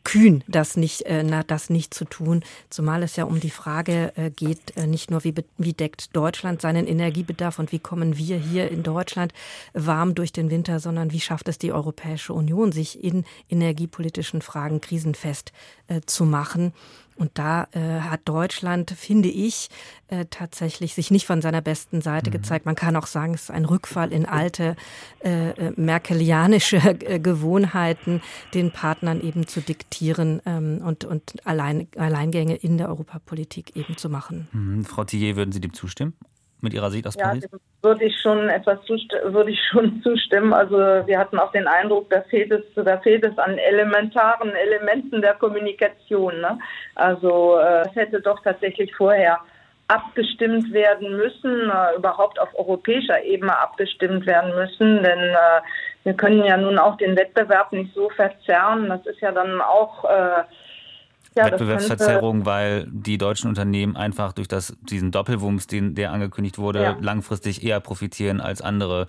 kühn, das nicht, äh, das nicht zu tun. Zumal es ja um die Frage äh, geht, äh, nicht nur wie, wie deckt Deutschland seinen Energiebedarf und wie kommen wir hier in Deutschland warm durch den Winter, sondern wie schafft es die Europäische Union, sich in energiepolitischen Fragen krisenfest äh, zu machen. Und da äh, hat Deutschland, finde ich, äh, tatsächlich sich nicht von seiner besten Seite mhm. gezeigt. Man kann auch sagen, es ist ein Rückfall in alte äh, äh merkelianische äh, Gewohnheiten, den Partnern eben zu diktieren ähm, und, und Allein, Alleingänge in der Europapolitik eben zu machen. Mhm. Frau Thier, würden Sie dem zustimmen? Mit Ihrer Sicht aus Paris? Ja, würde ich schon etwas würde ich schon *laughs* zustimmen. Also wir hatten auch den Eindruck, da fehlt es, da fehlt es an elementaren Elementen der Kommunikation. Ne? Also äh, es hätte doch tatsächlich vorher abgestimmt werden müssen, äh, überhaupt auf europäischer Ebene abgestimmt werden müssen, denn äh, wir können ja nun auch den Wettbewerb nicht so verzerren. Das ist ja dann auch äh, ja, Wettbewerbsverzerrung, weil die deutschen Unternehmen einfach durch das, diesen Doppelwumms, den, der angekündigt wurde, ja. langfristig eher profitieren als andere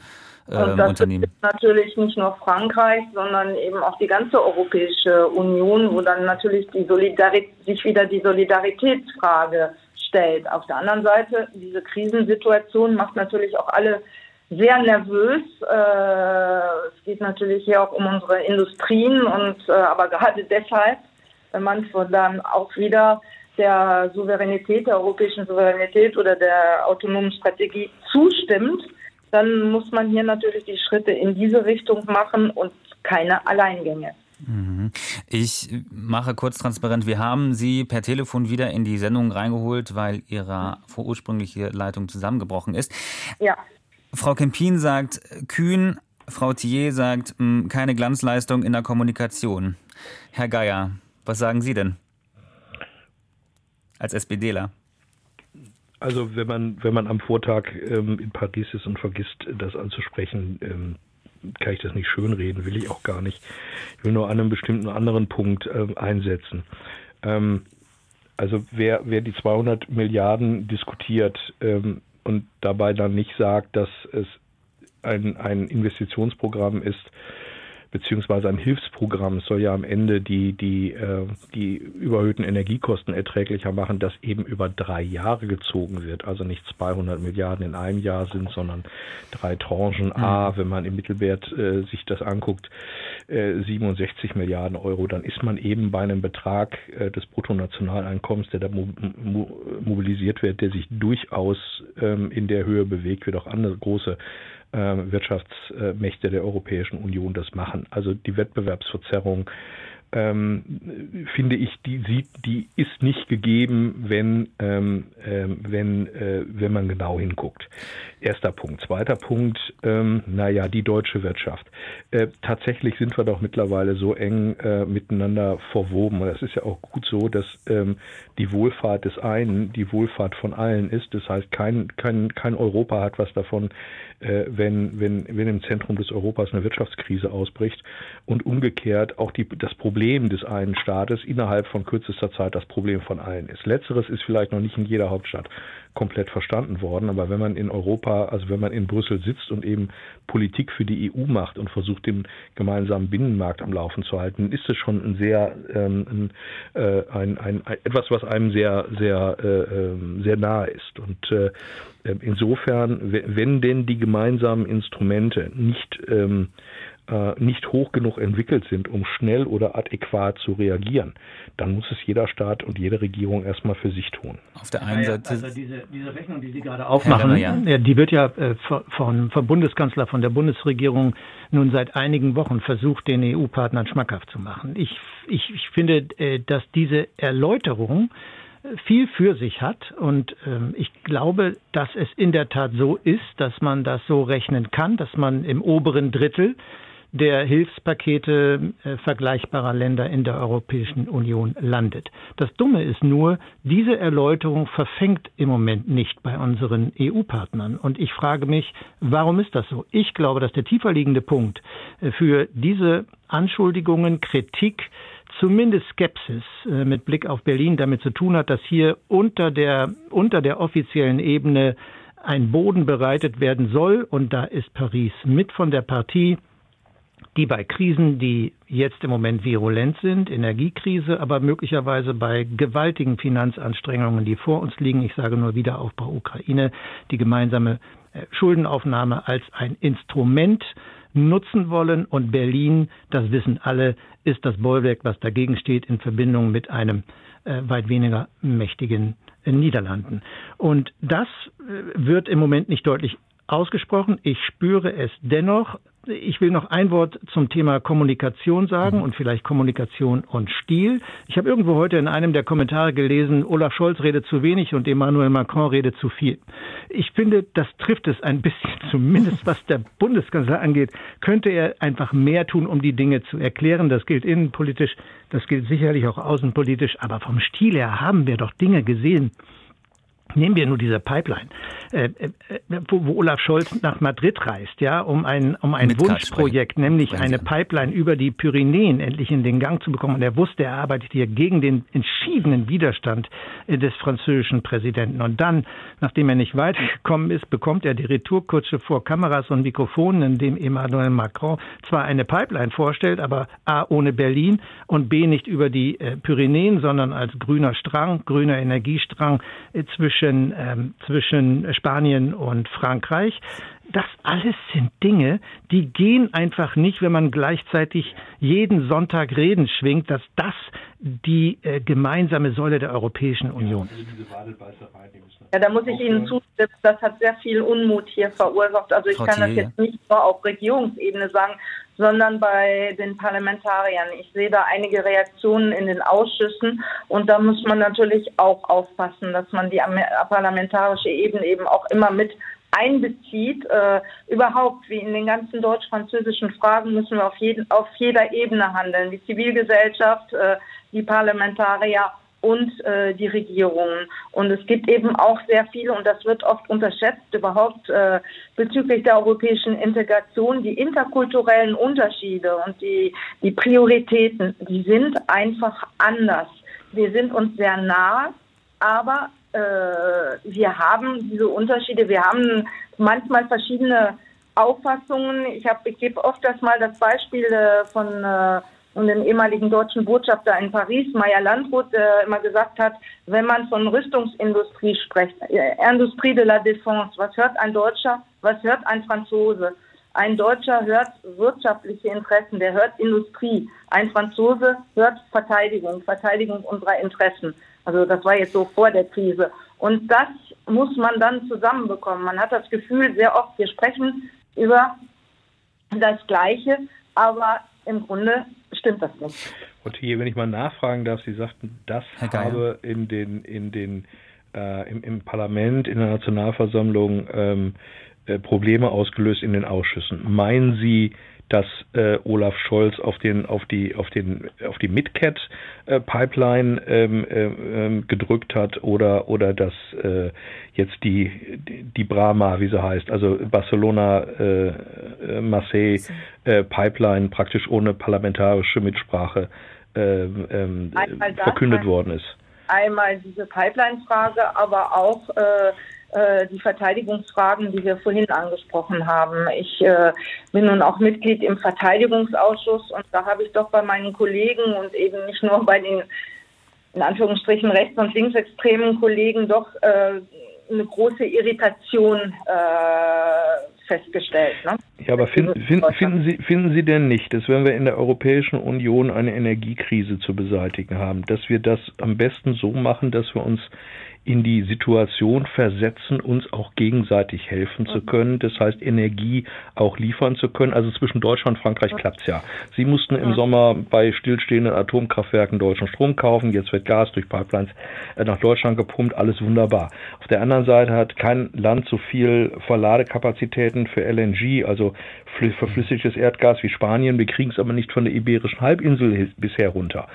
ähm, Und das Unternehmen. Ist natürlich nicht nur Frankreich, sondern eben auch die ganze Europäische Union, wo dann natürlich die Solidarität, sich wieder die Solidaritätsfrage stellt. Auf der anderen Seite, diese Krisensituation macht natürlich auch alle sehr nervös. Äh, es geht natürlich hier auch um unsere Industrien und äh, aber gerade deshalb wenn man von dann auch wieder der Souveränität, der europäischen Souveränität oder der autonomen Strategie zustimmt, dann muss man hier natürlich die Schritte in diese Richtung machen und keine Alleingänge. Mhm. Ich mache kurz transparent, wir haben Sie per Telefon wieder in die Sendung reingeholt, weil Ihre ursprüngliche Leitung zusammengebrochen ist. Ja. Frau Kempin sagt kühn, Frau Thier sagt hm, keine Glanzleistung in der Kommunikation. Herr Geier, was sagen Sie denn als SPDler? Also wenn man wenn man am Vortag ähm, in Paris ist und vergisst, das anzusprechen, ähm, kann ich das nicht schönreden, will ich auch gar nicht. Ich will nur an einem bestimmten anderen Punkt äh, einsetzen. Ähm, also wer wer die 200 Milliarden diskutiert ähm, und dabei dann nicht sagt, dass es ein ein Investitionsprogramm ist, beziehungsweise ein Hilfsprogramm soll ja am Ende die, die, äh, die überhöhten Energiekosten erträglicher machen, das eben über drei Jahre gezogen wird. Also nicht 200 Milliarden in einem Jahr sind, sondern drei Tranchen. Mhm. A, wenn man im Mittelwert äh, sich das anguckt, äh, 67 Milliarden Euro, dann ist man eben bei einem Betrag äh, des Bruttonationaleinkommens, der da mo mo mobilisiert wird, der sich durchaus ähm, in der Höhe bewegt, wie auch andere große Wirtschaftsmächte der Europäischen Union das machen. Also die Wettbewerbsverzerrung ähm, finde ich, die sieht, die ist nicht gegeben, wenn ähm, ähm, wenn äh, wenn man genau hinguckt. Erster Punkt. Zweiter Punkt. Ähm, naja, die deutsche Wirtschaft. Äh, tatsächlich sind wir doch mittlerweile so eng äh, miteinander verwoben. Und das ist ja auch gut so, dass ähm, die Wohlfahrt des einen die Wohlfahrt von allen ist. Das heißt, kein kein kein Europa hat was davon, äh, wenn wenn wenn im Zentrum des Europas eine Wirtschaftskrise ausbricht und umgekehrt auch die das Problem Problem des einen Staates innerhalb von kürzester Zeit das Problem von allen ist. Letzteres ist vielleicht noch nicht in jeder Hauptstadt komplett verstanden worden, aber wenn man in Europa, also wenn man in Brüssel sitzt und eben Politik für die EU macht und versucht, den gemeinsamen Binnenmarkt am Laufen zu halten, ist es schon ein sehr ähm, äh, ein, ein, ein, etwas, was einem sehr sehr äh, ähm, sehr nahe ist und äh, insofern, wenn denn die gemeinsamen Instrumente nicht ähm, äh, nicht hoch genug entwickelt sind, um schnell oder adäquat zu reagieren, dann muss es jeder Staat und jede Regierung erstmal für sich tun. Auf der einen Seite. Also diese, diese Rechnung, die Sie gerade aufmachen, ja. die wird ja äh, von, vom Bundeskanzler, von der Bundesregierung nun seit einigen Wochen versucht, den EU-Partnern schmackhaft zu machen. Ich, ich, ich finde, äh, dass diese Erläuterung viel für sich hat. Und ähm, ich glaube, dass es in der Tat so ist, dass man das so rechnen kann, dass man im oberen Drittel der Hilfspakete äh, vergleichbarer Länder in der Europäischen Union landet. Das Dumme ist nur, diese Erläuterung verfängt im Moment nicht bei unseren EU-Partnern. Und ich frage mich, warum ist das so? Ich glaube, dass der tiefer liegende Punkt äh, für diese Anschuldigungen, Kritik, zumindest Skepsis äh, mit Blick auf Berlin damit zu tun hat, dass hier unter der, unter der offiziellen Ebene ein Boden bereitet werden soll. Und da ist Paris mit von der Partie die bei Krisen, die jetzt im Moment virulent sind, Energiekrise, aber möglicherweise bei gewaltigen Finanzanstrengungen, die vor uns liegen, ich sage nur Wiederaufbau Ukraine, die gemeinsame äh, Schuldenaufnahme als ein Instrument nutzen wollen. Und Berlin, das wissen alle, ist das Bollwerk, was dagegen steht, in Verbindung mit einem äh, weit weniger mächtigen äh, Niederlanden. Und das äh, wird im Moment nicht deutlich ausgesprochen. Ich spüre es dennoch. Ich will noch ein Wort zum Thema Kommunikation sagen mhm. und vielleicht Kommunikation und Stil. Ich habe irgendwo heute in einem der Kommentare gelesen, Olaf Scholz redet zu wenig und Emmanuel Macron redet zu viel. Ich finde, das trifft es ein *laughs* bisschen, zumindest was der Bundeskanzler angeht, könnte er einfach mehr tun, um die Dinge zu erklären. Das gilt innenpolitisch, das gilt sicherlich auch außenpolitisch, aber vom Stil her haben wir doch Dinge gesehen, Nehmen wir nur diese Pipeline, äh, äh, wo, wo, Olaf Scholz nach Madrid reist, ja, um ein, um ein Wunschprojekt, nämlich eine Pipeline über die Pyrenäen endlich in den Gang zu bekommen. Und er wusste, er arbeitet hier gegen den entschiedenen Widerstand äh, des französischen Präsidenten. Und dann, nachdem er nicht weitergekommen ist, bekommt er die Retourkutsche vor Kameras und Mikrofonen, in dem Emmanuel Macron zwar eine Pipeline vorstellt, aber A ohne Berlin und B nicht über die äh, Pyrenäen, sondern als grüner Strang, grüner Energiestrang äh, zwischen zwischen, ähm, zwischen Spanien und Frankreich. Das alles sind Dinge, die gehen einfach nicht, wenn man gleichzeitig jeden Sonntag Reden schwingt, dass das die äh, gemeinsame Säule der Europäischen Union ist. Ja, da muss ich Ihnen zustimmen, das hat sehr viel Unmut hier verursacht. Also ich kann das jetzt nicht nur auf Regierungsebene sagen, sondern bei den Parlamentariern. Ich sehe da einige Reaktionen in den Ausschüssen und da muss man natürlich auch aufpassen, dass man die parlamentarische Ebene eben auch immer mit einbezieht. Äh, überhaupt, wie in den ganzen deutsch-französischen Fragen, müssen wir auf, jeden, auf jeder Ebene handeln. Die Zivilgesellschaft, äh, die Parlamentarier und äh, die Regierungen. Und es gibt eben auch sehr viel, und das wird oft unterschätzt, überhaupt äh, bezüglich der europäischen Integration, die interkulturellen Unterschiede und die, die Prioritäten, die sind einfach anders. Wir sind uns sehr nah, aber äh, wir haben diese Unterschiede, wir haben manchmal verschiedene Auffassungen. Ich, hab, ich gebe oft das mal das Beispiel äh, von äh, dem ehemaligen deutschen Botschafter in Paris, Meyer Landrut, der immer gesagt hat, wenn man von Rüstungsindustrie spricht, äh, Industrie de la Défense, was hört ein Deutscher, was hört ein Franzose? Ein Deutscher hört wirtschaftliche Interessen, der hört Industrie. Ein Franzose hört Verteidigung, Verteidigung unserer Interessen. Also das war jetzt so vor der Krise. Und das muss man dann zusammenbekommen. Man hat das Gefühl, sehr oft, wir sprechen über das Gleiche, aber im Grunde stimmt das nicht. Und hier, wenn ich mal nachfragen darf, Sie sagten, das habe in den, in den, äh, im, im, Parlament, in der Nationalversammlung ähm, äh, Probleme ausgelöst in den Ausschüssen. Meinen Sie, dass äh, Olaf Scholz auf den auf die auf den auf die Midcat äh, Pipeline ähm, äh, ähm, gedrückt hat oder oder dass äh, jetzt die die Brahma wie sie heißt also Barcelona äh, äh, Marseille Pipeline praktisch ohne parlamentarische Mitsprache ähm, ähm, verkündet worden ist. einmal diese Pipeline-Frage, aber auch äh, die Verteidigungsfragen, die wir vorhin angesprochen haben. Ich äh, bin nun auch Mitglied im Verteidigungsausschuss und da habe ich doch bei meinen Kollegen und eben nicht nur bei den in Anführungsstrichen rechts- und linksextremen Kollegen doch äh, eine große Irritation äh, festgestellt. Ne? Ja, aber find, find, finden, Sie, finden Sie denn nicht, dass wenn wir in der Europäischen Union eine Energiekrise zu beseitigen haben, dass wir das am besten so machen, dass wir uns in die Situation versetzen, uns auch gegenseitig helfen zu können. Das heißt, Energie auch liefern zu können. Also zwischen Deutschland und Frankreich klappt's ja. Sie mussten im Sommer bei stillstehenden Atomkraftwerken deutschen Strom kaufen. Jetzt wird Gas durch Pipelines äh, nach Deutschland gepumpt. Alles wunderbar. Auf der anderen Seite hat kein Land so viel Verladekapazitäten für LNG, also verflüssigtes Erdgas wie Spanien. Wir kriegen es aber nicht von der Iberischen Halbinsel bisher runter.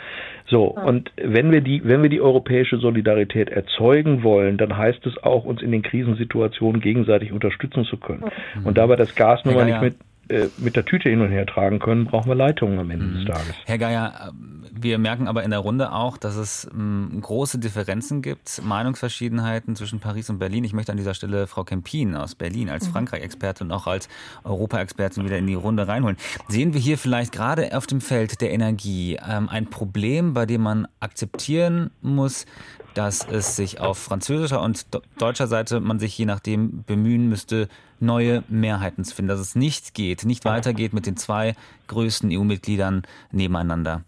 So, und wenn wir die, wenn wir die europäische Solidarität erzeugen wollen, dann heißt es auch, uns in den Krisensituationen gegenseitig unterstützen zu können. Und dabei das Gas nun mal nicht mit äh, mit der Tüte hin und her tragen können, brauchen wir Leitungen am Ende mhm. des Tages. Herr Geier, wir merken aber in der Runde auch, dass es ähm, große Differenzen gibt, Meinungsverschiedenheiten zwischen Paris und Berlin. Ich möchte an dieser Stelle Frau Kempin aus Berlin als mhm. Frankreich-Expertin und auch als Europa-Expertin wieder in die Runde reinholen. Sehen wir hier vielleicht gerade auf dem Feld der Energie ähm, ein Problem, bei dem man akzeptieren muss, dass es sich auf französischer und deutscher Seite man sich je nachdem bemühen müsste, neue Mehrheiten zu finden, dass es nicht geht, nicht weitergeht mit den zwei größten EU-Mitgliedern nebeneinander.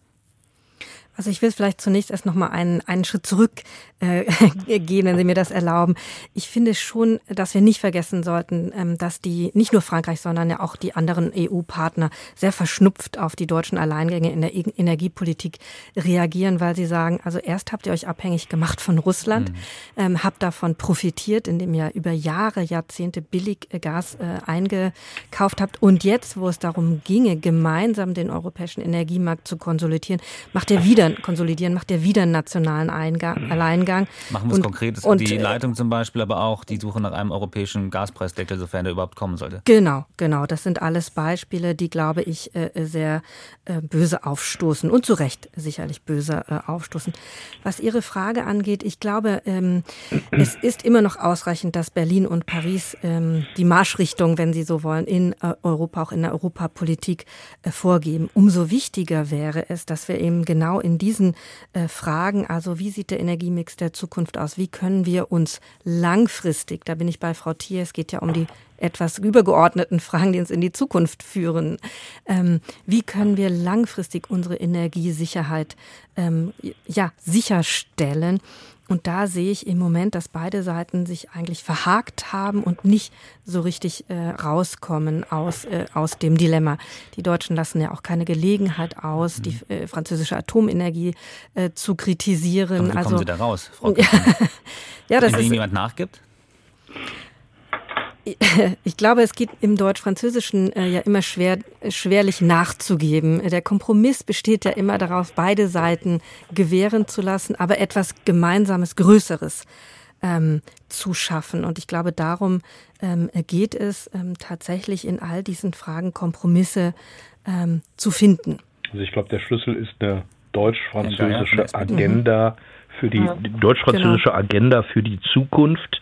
Also ich will vielleicht zunächst erst noch mal einen, einen Schritt zurück äh, *laughs* gehen, wenn Sie mir das erlauben. Ich finde schon, dass wir nicht vergessen sollten, ähm, dass die nicht nur Frankreich, sondern ja auch die anderen EU-Partner sehr verschnupft auf die deutschen Alleingänge in der e Energiepolitik reagieren, weil sie sagen, also erst habt ihr euch abhängig gemacht von Russland, mhm. ähm, habt davon profitiert, indem ihr über Jahre, Jahrzehnte billig äh, Gas äh, eingekauft habt und jetzt, wo es darum ginge, gemeinsam den europäischen Energiemarkt zu konsolidieren, macht ihr wieder konsolidieren, macht er wieder einen nationalen Eingang, mhm. Alleingang. Machen wir es konkret. Und, die äh, Leitung zum Beispiel, aber auch die Suche nach einem europäischen Gaspreisdeckel, sofern der überhaupt kommen sollte. Genau, genau. Das sind alles Beispiele, die, glaube ich, äh, sehr äh, böse aufstoßen und zu Recht sicherlich böse aufstoßen. Was Ihre Frage angeht, ich glaube, ähm, *clears throat* es ist immer noch ausreichend, dass Berlin und Paris ähm, die Marschrichtung, wenn Sie so wollen, in Europa, auch in der Europapolitik vorgeben. Umso wichtiger wäre es, dass wir eben genau in diesen äh, Fragen, also wie sieht der Energiemix der Zukunft aus? Wie können wir uns langfristig, da bin ich bei Frau Thier, es geht ja um die etwas übergeordneten Fragen, die uns in die Zukunft führen. Ähm, wie können wir langfristig unsere Energiesicherheit ähm, ja, sicherstellen? Und da sehe ich im Moment, dass beide Seiten sich eigentlich verhakt haben und nicht so richtig äh, rauskommen aus, äh, aus dem Dilemma. Die Deutschen lassen ja auch keine Gelegenheit aus, die mhm. äh, französische Atomenergie äh, zu kritisieren. Aber wie also, kommen Sie da raus, Frau *laughs* ja, das Wenn ist, jemand nachgibt? *laughs* ich glaube, es geht im Deutsch-Französischen äh, ja immer schwer, schwerlich nachzugeben. Der Kompromiss besteht ja immer darauf, beide Seiten gewähren zu lassen, aber etwas Gemeinsames, Größeres ähm, zu schaffen. Und ich glaube, darum ähm, geht es ähm, tatsächlich in all diesen Fragen Kompromisse ähm, zu finden. Also ich glaube, der Schlüssel ist eine deutsch-französische Agenda für die, die deutsch-französische genau. Agenda für die Zukunft,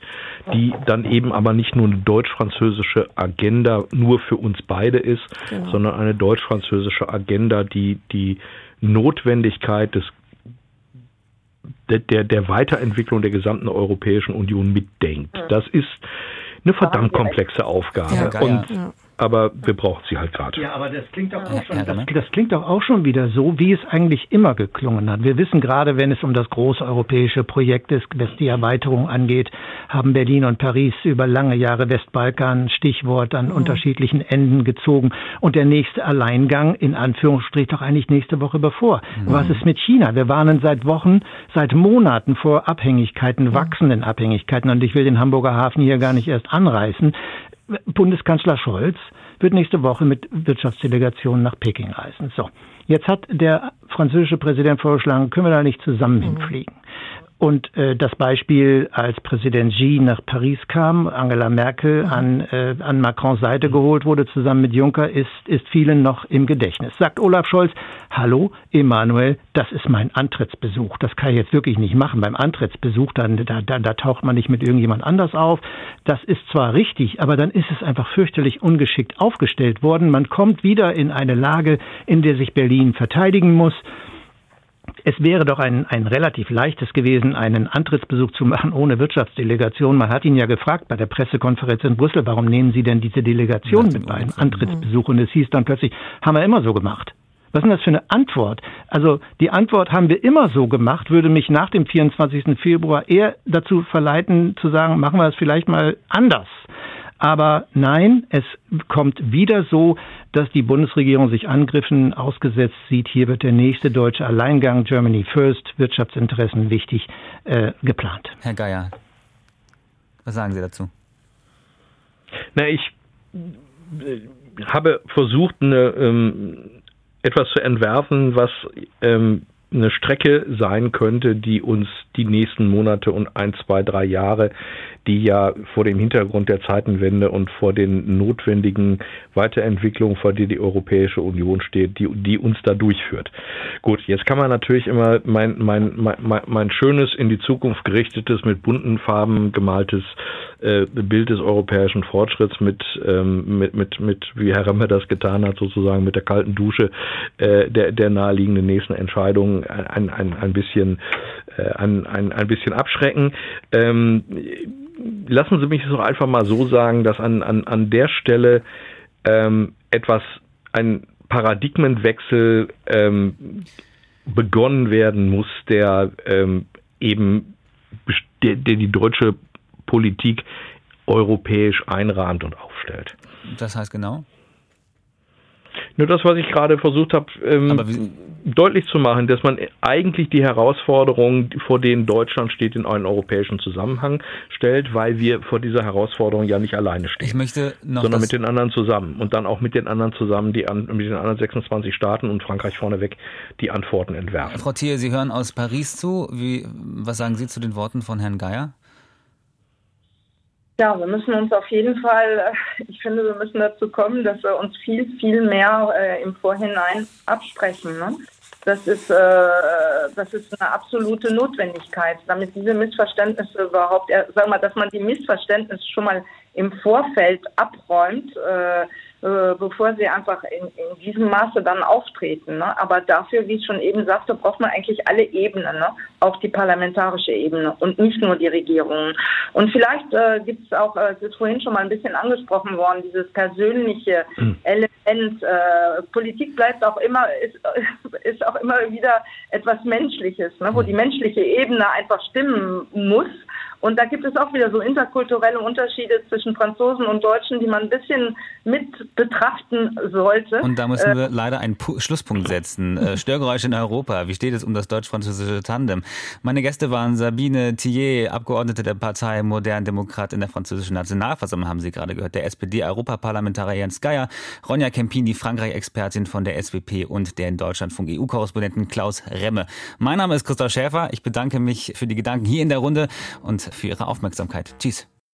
die dann eben aber nicht nur eine deutsch-französische Agenda nur für uns beide ist, genau. sondern eine deutsch-französische Agenda, die die Notwendigkeit des der, der Weiterentwicklung der gesamten Europäischen Union mitdenkt. Das ist eine verdammt komplexe Aufgabe. Ja, und ja aber wir brauchen sie halt gerade. Ja, aber das klingt doch auch schon, das, das, klingt doch auch schon wieder so, wie es eigentlich immer geklungen hat. Wir wissen gerade, wenn es um das große europäische Projekt ist, was die Erweiterung angeht, haben Berlin und Paris über lange Jahre Westbalkan Stichwort an mhm. unterschiedlichen Enden gezogen und der nächste Alleingang in Anführungsstrich doch eigentlich nächste Woche bevor. Mhm. Was ist mit China? Wir warnen seit Wochen, seit Monaten vor Abhängigkeiten, mhm. wachsenden Abhängigkeiten und ich will den Hamburger Hafen hier gar nicht erst anreißen. Bundeskanzler Scholz wird nächste Woche mit Wirtschaftsdelegationen nach Peking reisen. So. Jetzt hat der französische Präsident vorgeschlagen, können wir da nicht zusammen hinfliegen? Und äh, das Beispiel, als Präsident Xi nach Paris kam, Angela Merkel mhm. an, äh, an Macrons Seite geholt wurde, zusammen mit Juncker, ist, ist vielen noch im Gedächtnis. Sagt Olaf Scholz, hallo, Emanuel, das ist mein Antrittsbesuch. Das kann ich jetzt wirklich nicht machen. Beim Antrittsbesuch, dann, da, da, da taucht man nicht mit irgendjemand anders auf. Das ist zwar richtig, aber dann ist es einfach fürchterlich ungeschickt aufgestellt worden. Man kommt wieder in eine Lage, in der sich Berlin verteidigen muss. Es wäre doch ein, ein relativ leichtes gewesen, einen Antrittsbesuch zu machen ohne Wirtschaftsdelegation. Man hat ihn ja gefragt bei der Pressekonferenz in Brüssel, warum nehmen Sie denn diese Delegation mit beim Antrittsbesuch? Und es hieß dann plötzlich, haben wir immer so gemacht. Was ist denn das für eine Antwort? Also die Antwort haben wir immer so gemacht, würde mich nach dem 24. Februar eher dazu verleiten zu sagen, machen wir es vielleicht mal anders. Aber nein, es kommt wieder so, dass die Bundesregierung sich Angriffen ausgesetzt sieht. Hier wird der nächste deutsche Alleingang Germany First, Wirtschaftsinteressen wichtig, äh, geplant. Herr Geier, was sagen Sie dazu? Na, ich äh, habe versucht, eine, ähm, etwas zu entwerfen, was ähm, eine Strecke sein könnte, die uns die nächsten Monate und ein, zwei, drei Jahre die ja vor dem Hintergrund der Zeitenwende und vor den notwendigen Weiterentwicklungen, vor der die Europäische Union steht, die, die uns da durchführt. Gut, jetzt kann man natürlich immer mein, mein, mein, mein schönes, in die Zukunft gerichtetes, mit bunten Farben gemaltes äh, Bild des europäischen Fortschritts mit, ähm, mit, mit, mit, wie Herr Remmer das getan hat, sozusagen mit der kalten Dusche äh, der, der naheliegenden nächsten Entscheidungen ein, ein, ein bisschen äh, ein, ein, ein bisschen abschrecken. Ähm, lassen Sie mich es doch einfach mal so sagen, dass an, an, an der Stelle ähm, etwas, ein Paradigmenwechsel ähm, begonnen werden muss, der ähm, eben der, der die deutsche Politik europäisch einrahmt und aufstellt. Das heißt genau? Nur das, was ich gerade versucht habe, ähm, deutlich zu machen, dass man eigentlich die Herausforderungen, vor denen Deutschland steht, in einen europäischen Zusammenhang stellt, weil wir vor dieser Herausforderung ja nicht alleine stehen. Ich möchte noch sondern mit den anderen zusammen und dann auch mit den anderen zusammen, die an, mit den anderen 26 Staaten und Frankreich vorneweg die Antworten entwerfen. Frau Thiel, Sie hören aus Paris zu. Wie, was sagen Sie zu den Worten von Herrn Geier? Ja, wir müssen uns auf jeden Fall, äh, ich finde, wir müssen dazu kommen, dass wir uns viel, viel mehr äh, im Vorhinein absprechen. Ne? Das ist, äh, das ist eine absolute Notwendigkeit, damit diese Missverständnisse überhaupt, äh, sagen wir, dass man die Missverständnisse schon mal im Vorfeld abräumt. Äh, äh, bevor sie einfach in, in diesem Maße dann auftreten. Ne? Aber dafür, wie ich schon eben sagte, braucht man eigentlich alle Ebenen, ne? auch die parlamentarische Ebene und nicht nur die Regierungen. Und vielleicht äh, gibt es auch, äh, es ist vorhin schon mal ein bisschen angesprochen worden, dieses persönliche mhm. Element. Äh, Politik bleibt auch immer, ist, *laughs* ist auch immer wieder etwas Menschliches, ne? wo hm. die menschliche Ebene einfach stimmen muss. Und da gibt es auch wieder so interkulturelle Unterschiede zwischen Franzosen und Deutschen, die man ein bisschen mit betrachten sollte. Und da müssen wir äh, leider einen Pu Schlusspunkt setzen. Äh, Störgeräusche in Europa. Wie steht es um das deutsch-französische Tandem? Meine Gäste waren Sabine Thier, Abgeordnete der Partei Modern Demokrat in der französischen Nationalversammlung, haben Sie gerade gehört, der SPD-Europaparlamentarier Jens Geier, Ronja Kempini, Frankreich-Expertin von der SWP und der in Deutschlandfunk EU-Korrespondenten Klaus Remme. Mein Name ist Christoph Schäfer. Ich bedanke mich für die Gedanken hier in der Runde und für Ihre Aufmerksamkeit. Tschüss.